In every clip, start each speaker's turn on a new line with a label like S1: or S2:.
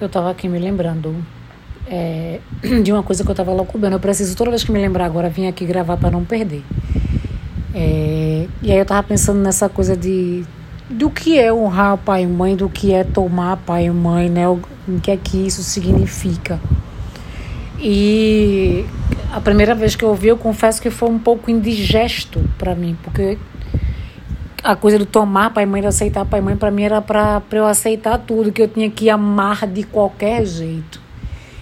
S1: Eu tava aqui me lembrando é, de uma coisa que eu tava loucubando. Eu preciso, toda vez que me lembrar agora, vir aqui gravar para não perder. É, e aí eu tava pensando nessa coisa de do que é honrar pai e mãe, do que é tomar pai e mãe, né? O, o que é que isso significa. E a primeira vez que eu ouvi, eu confesso que foi um pouco indigesto para mim, porque a coisa do tomar pai e mãe, de aceitar pai e mãe, para mim era para eu aceitar tudo, que eu tinha que amar de qualquer jeito.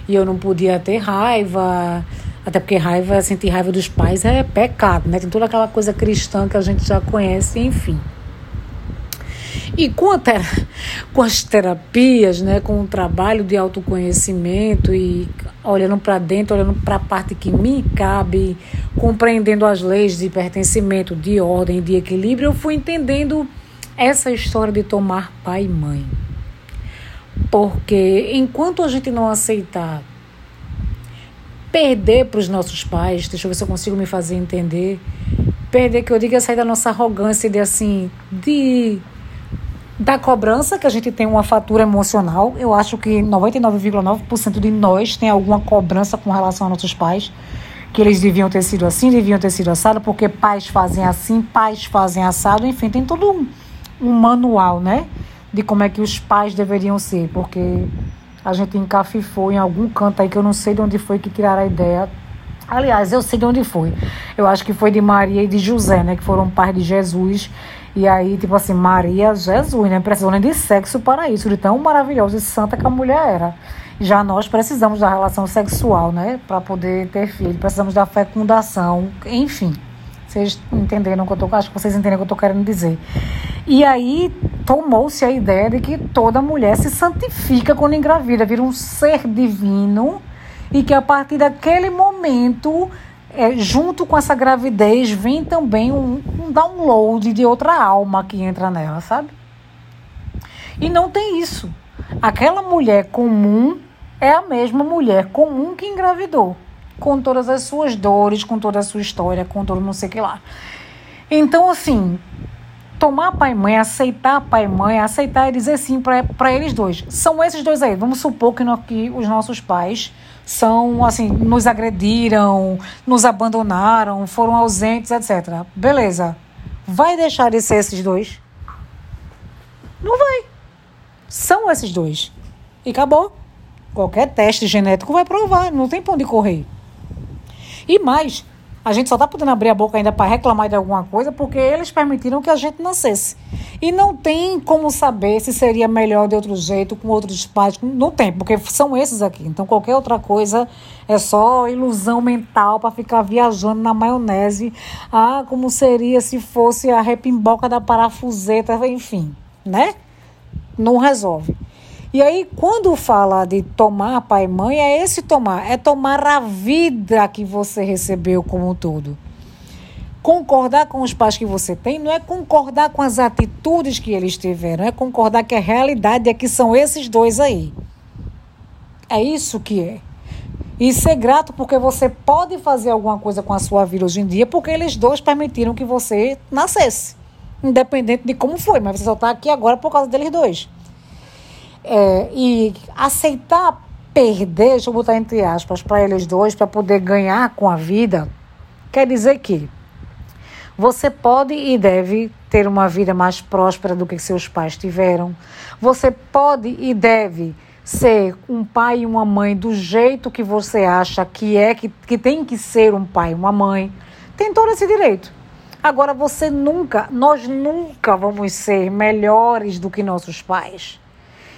S1: E eu não podia ter raiva, até porque raiva, sentir raiva dos pais é pecado, né? Tem toda aquela coisa cristã que a gente já conhece, enfim. E com, a ter... com as terapias, né, com o trabalho de autoconhecimento e olhando para dentro, olhando para a parte que me cabe, compreendendo as leis de pertencimento, de ordem, de equilíbrio, eu fui entendendo essa história de tomar pai e mãe. Porque enquanto a gente não aceitar perder para os nossos pais, deixa eu ver se eu consigo me fazer entender, perder que eu digo é sair da nossa arrogância de assim, de da cobrança, que a gente tem uma fatura emocional. Eu acho que 99,9% de nós tem alguma cobrança com relação aos nossos pais. Que eles deviam ter sido assim, deviam ter sido assado, porque pais fazem assim, pais fazem assado, enfim, tem todo um, um manual, né? De como é que os pais deveriam ser, porque a gente encafifou em algum canto aí que eu não sei de onde foi que tiraram a ideia. Aliás, eu sei de onde foi. Eu acho que foi de Maria e de José, né? Que foram pais de Jesus e aí, tipo assim, Maria, Jesus, né? Precisou nem de sexo para isso, de tão maravilhosa e santa que a mulher era. Já nós precisamos da relação sexual, né? Para poder ter filho. Precisamos da fecundação, enfim. Vocês entenderam o que eu tô, acho que vocês entendem o que eu tô querendo dizer. E aí tomou-se a ideia de que toda mulher se santifica quando engravida, vira um ser divino e que a partir daquele momento é, junto com essa gravidez vem também um, um download de outra alma que entra nela, sabe? E não tem isso. Aquela mulher comum é a mesma mulher comum que engravidou, com todas as suas dores, com toda a sua história, com todo não sei o que lá. Então, assim, tomar pai e mãe, aceitar pai e mãe, aceitar e dizer sim para eles dois. São esses dois aí. Vamos supor que, no, que os nossos pais são assim, nos agrediram, nos abandonaram, foram ausentes, etc. Beleza. Vai deixar de ser esses dois? Não vai. São esses dois. E acabou. Qualquer teste genético vai provar, não tem pra onde correr. E mais, a gente só está podendo abrir a boca ainda para reclamar de alguma coisa porque eles permitiram que a gente nascesse. E não tem como saber se seria melhor de outro jeito, com outros pais. Não tem, porque são esses aqui. Então qualquer outra coisa é só ilusão mental para ficar viajando na maionese. Ah, como seria se fosse a repimboca da parafuseta, enfim, né? Não resolve. E aí, quando fala de tomar pai e mãe, é esse tomar, é tomar a vida que você recebeu como um todo. Concordar com os pais que você tem não é concordar com as atitudes que eles tiveram, é concordar que a realidade é que são esses dois aí. É isso que é. E ser grato porque você pode fazer alguma coisa com a sua vida hoje em dia, porque eles dois permitiram que você nascesse. Independente de como foi, mas você só está aqui agora por causa deles dois. É, e aceitar perder, deixa eu botar entre aspas, para eles dois, para poder ganhar com a vida, quer dizer que você pode e deve ter uma vida mais próspera do que seus pais tiveram. Você pode e deve ser um pai e uma mãe do jeito que você acha que é, que, que tem que ser um pai e uma mãe. Tem todo esse direito. Agora, você nunca, nós nunca vamos ser melhores do que nossos pais.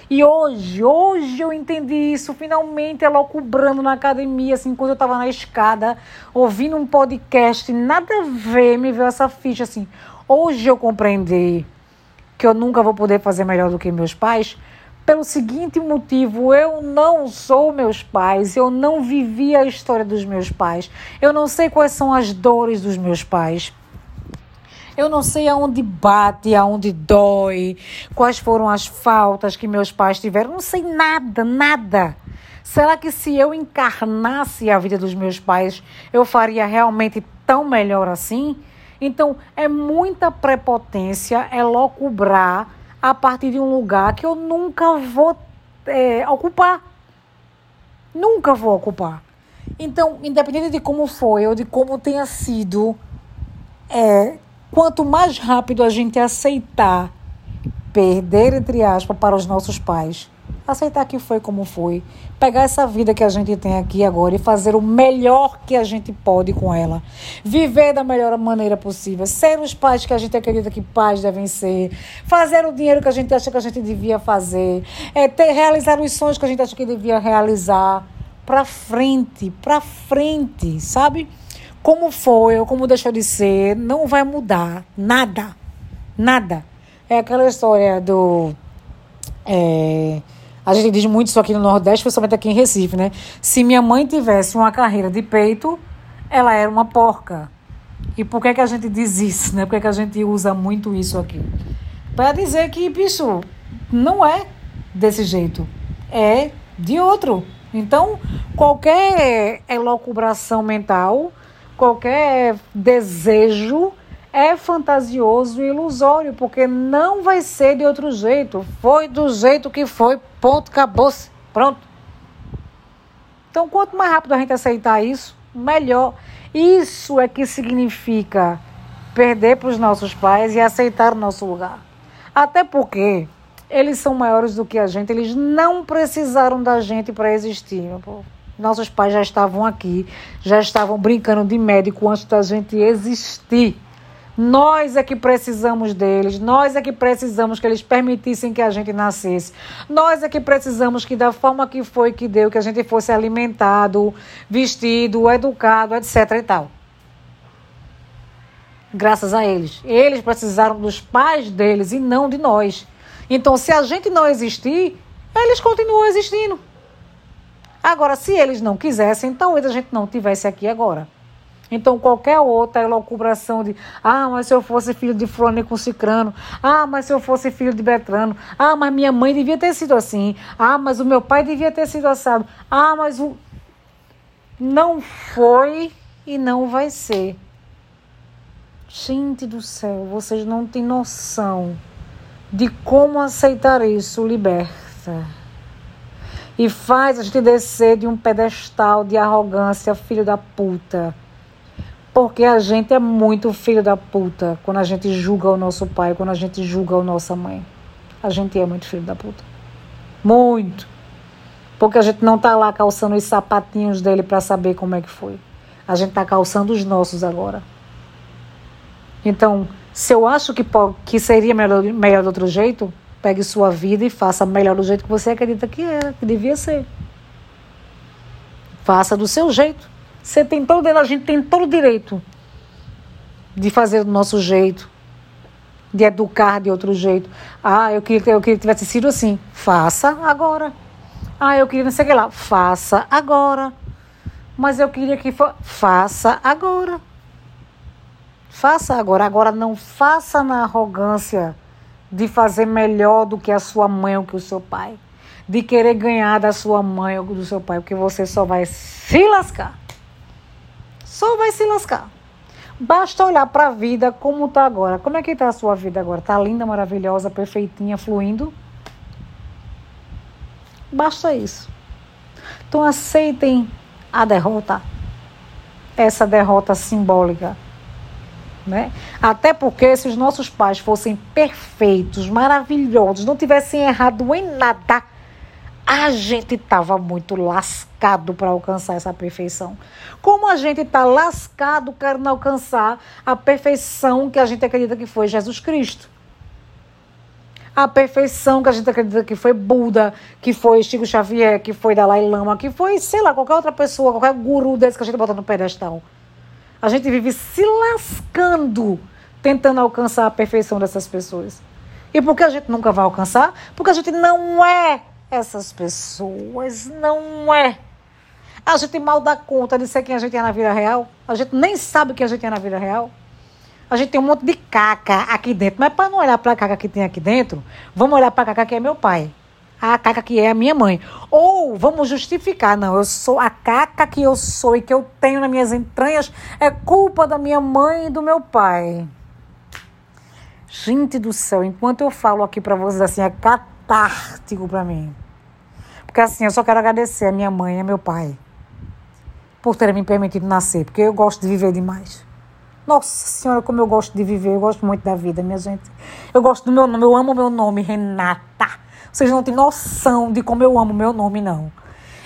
S1: E hoje, hoje eu entendi isso, finalmente ela ocubrando na academia, assim, quando eu estava na escada, ouvindo um podcast, nada a ver, me veio essa ficha assim. Hoje eu compreendi que eu nunca vou poder fazer melhor do que meus pais, pelo seguinte motivo: eu não sou meus pais, eu não vivi a história dos meus pais, eu não sei quais são as dores dos meus pais. Eu não sei aonde bate, aonde dói, quais foram as faltas que meus pais tiveram. Não sei nada, nada. Será que se eu encarnasse a vida dos meus pais, eu faria realmente tão melhor assim? Então, é muita prepotência, é locubrar a partir de um lugar que eu nunca vou é, ocupar. Nunca vou ocupar. Então, independente de como foi ou de como tenha sido, é, quanto mais rápido a gente aceitar perder, entre aspas, para os nossos pais, aceitar que foi como foi, pegar essa vida que a gente tem aqui agora e fazer o melhor que a gente pode com ela, viver da melhor maneira possível, ser os pais que a gente acredita que pais devem ser, fazer o dinheiro que a gente acha que a gente devia fazer, é ter realizar os sonhos que a gente acha que devia realizar, para frente, para frente, sabe? Como foi ou como deixou de ser, não vai mudar nada, nada. É aquela história do é, a gente diz muito isso aqui no Nordeste, principalmente aqui em Recife, né? Se minha mãe tivesse uma carreira de peito, ela era uma porca. E por que, que a gente diz isso, né? Por que, que a gente usa muito isso aqui? Para dizer que, bicho, não é desse jeito. É de outro. Então, qualquer elocubração mental, qualquer desejo é fantasioso e ilusório, porque não vai ser de outro jeito. Foi do jeito que foi, ponto, acabou-se. Pronto. Então, quanto mais rápido a gente aceitar isso, melhor. Isso é que significa perder para os nossos pais e aceitar o nosso lugar. Até porque eles são maiores do que a gente, eles não precisaram da gente para existir. Nossos pais já estavam aqui, já estavam brincando de médico antes da gente existir. Nós é que precisamos deles, nós é que precisamos que eles permitissem que a gente nascesse. Nós é que precisamos que, da forma que foi que deu, que a gente fosse alimentado, vestido, educado, etc. e tal. Graças a eles. Eles precisaram dos pais deles e não de nós. Então, se a gente não existir, eles continuam existindo. Agora, se eles não quisessem, talvez a gente não tivesse aqui agora. Então, qualquer outra elocubração de ah, mas se eu fosse filho de com Cicrano, ah, mas se eu fosse filho de Betrano, ah, mas minha mãe devia ter sido assim, ah, mas o meu pai devia ter sido assado, ah, mas o. Não foi e não vai ser. Gente do céu, vocês não têm noção de como aceitar isso liberta. E faz a gente descer de um pedestal de arrogância, filho da puta porque a gente é muito filho da puta quando a gente julga o nosso pai, quando a gente julga a nossa mãe. A gente é muito filho da puta. Muito. Porque a gente não tá lá calçando os sapatinhos dele para saber como é que foi. A gente tá calçando os nossos agora. Então, se eu acho que, que seria melhor, melhor de outro jeito, pegue sua vida e faça melhor do jeito que você acredita que era, que devia ser. Faça do seu jeito. Você tem todo, a gente tem todo o direito de fazer do nosso jeito, de educar de outro jeito. Ah, eu queria, eu queria que tivesse sido assim. Faça agora. Ah, eu queria não sei o que lá. Faça agora. Mas eu queria que for. Faça agora. Faça agora. Agora não faça na arrogância de fazer melhor do que a sua mãe ou que o seu pai. De querer ganhar da sua mãe ou do seu pai, porque você só vai se lascar só vai se lascar. Basta olhar para a vida como está agora. Como é que está a sua vida agora? Está linda, maravilhosa, perfeitinha, fluindo? Basta isso. Então aceitem a derrota. Essa derrota simbólica. Né? Até porque se os nossos pais fossem perfeitos, maravilhosos, não tivessem errado em nada, a gente estava muito lascado para alcançar essa perfeição. Como a gente está lascado querendo alcançar a perfeição que a gente acredita que foi Jesus Cristo. A perfeição que a gente acredita que foi Buda, que foi Chico Xavier, que foi Dalai Lama, que foi, sei lá, qualquer outra pessoa, qualquer guru desse que a gente bota no pedestal. A gente vive se lascando tentando alcançar a perfeição dessas pessoas. E por que a gente nunca vai alcançar? Porque a gente não é essas pessoas não é. A gente mal dá conta de ser quem a gente é na vida real. A gente nem sabe quem a gente é na vida real. A gente tem um monte de caca aqui dentro. Mas para não olhar para a caca que tem aqui dentro, vamos olhar para a caca que é meu pai. A caca que é a minha mãe. Ou vamos justificar, não, eu sou a caca que eu sou e que eu tenho nas minhas entranhas é culpa da minha mãe e do meu pai. Gente do céu, enquanto eu falo aqui para vocês assim, é catártico para mim. Porque assim, eu só quero agradecer a minha mãe e a meu pai por terem me permitido nascer, porque eu gosto de viver demais. Nossa Senhora, como eu gosto de viver, eu gosto muito da vida, minha gente. Eu gosto do meu nome, eu amo meu nome, Renata. Vocês não têm noção de como eu amo meu nome, não.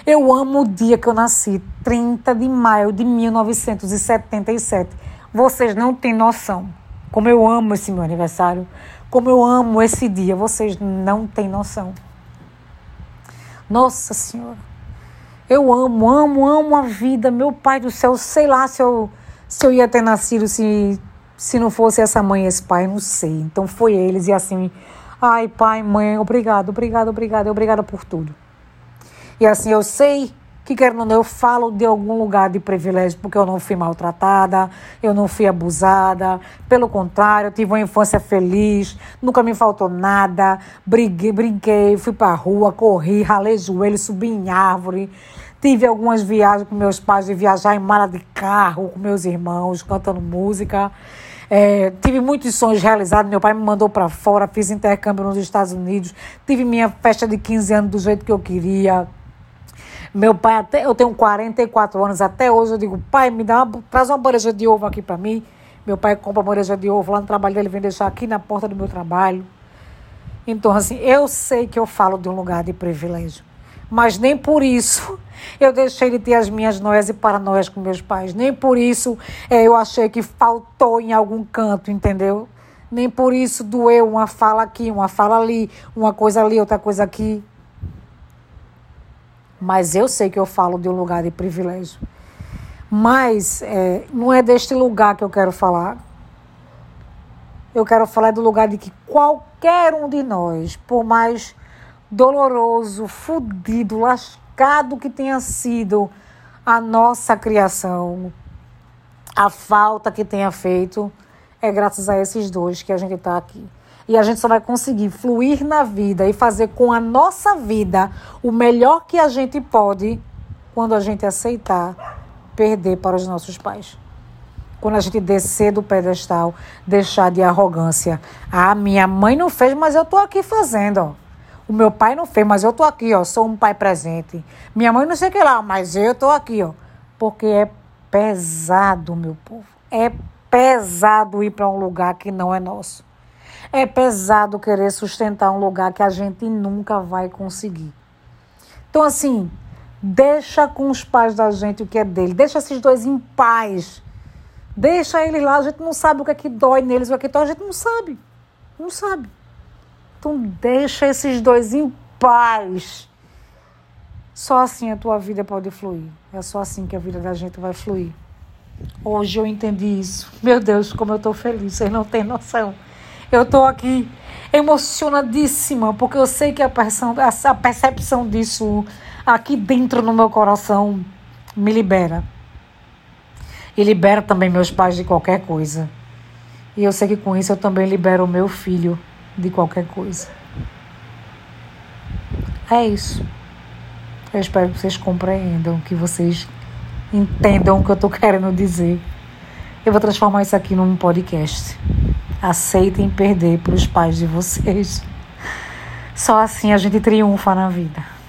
S1: Eu amo o dia que eu nasci, 30 de maio de 1977. Vocês não têm noção como eu amo esse meu aniversário, como eu amo esse dia. Vocês não têm noção. Nossa Senhora. Eu amo, amo, amo a vida. Meu pai do céu, sei lá se eu, se eu ia ter nascido se, se não fosse essa mãe e esse pai, não sei. Então foi eles e assim, ai pai, mãe, obrigado, obrigado, obrigado, obrigada por tudo. E assim, eu sei que quer não, eu falo de algum lugar de privilégio porque eu não fui maltratada, eu não fui abusada, pelo contrário, eu tive uma infância feliz, nunca me faltou nada, briguei, brinquei, fui pra rua, corri, ralei joelho, subi em árvore, tive algumas viagens com meus pais de viajar em mala de carro com meus irmãos, cantando música. É, tive muitos sonhos realizados. Meu pai me mandou para fora, fiz intercâmbio nos Estados Unidos, tive minha festa de 15 anos do jeito que eu queria. Meu pai, até eu tenho 44 anos, até hoje eu digo, pai, me dá uma, traz uma bandeja de ovo aqui para mim. Meu pai compra bandeja de ovo lá no trabalho dele, vem deixar aqui na porta do meu trabalho. Então, assim, eu sei que eu falo de um lugar de privilégio. Mas nem por isso eu deixei de ter as minhas noias e paranoias com meus pais. Nem por isso é, eu achei que faltou em algum canto, entendeu? Nem por isso doeu uma fala aqui, uma fala ali, uma coisa ali, outra coisa aqui. Mas eu sei que eu falo de um lugar de privilégio. Mas é, não é deste lugar que eu quero falar. Eu quero falar do lugar de que qualquer um de nós, por mais doloroso, fudido, lascado que tenha sido a nossa criação, a falta que tenha feito, é graças a esses dois que a gente está aqui. E a gente só vai conseguir fluir na vida e fazer com a nossa vida o melhor que a gente pode quando a gente aceitar perder para os nossos pais. Quando a gente descer do pedestal, deixar de arrogância. Ah, minha mãe não fez, mas eu tô aqui fazendo. O meu pai não fez, mas eu tô aqui, ó. Sou um pai presente. Minha mãe não sei o que lá, mas eu tô aqui, ó. Porque é pesado, meu povo. É pesado ir para um lugar que não é nosso. É pesado querer sustentar um lugar que a gente nunca vai conseguir. Então, assim, deixa com os pais da gente o que é dele. Deixa esses dois em paz. Deixa eles lá. A gente não sabe o que é que dói neles, o que é que dói. A gente não sabe. Não sabe. Então, deixa esses dois em paz. Só assim a tua vida pode fluir. É só assim que a vida da gente vai fluir. Hoje eu entendi isso. Meu Deus, como eu estou feliz. Vocês não têm noção. Eu estou aqui emocionadíssima, porque eu sei que a percepção, disso aqui dentro no meu coração me libera. E libera também meus pais de qualquer coisa. E eu sei que com isso eu também libero o meu filho de qualquer coisa. É isso. Eu espero que vocês compreendam, que vocês entendam o que eu estou querendo dizer. Eu vou transformar isso aqui num podcast. Aceitem perder para os pais de vocês. Só assim a gente triunfa na vida.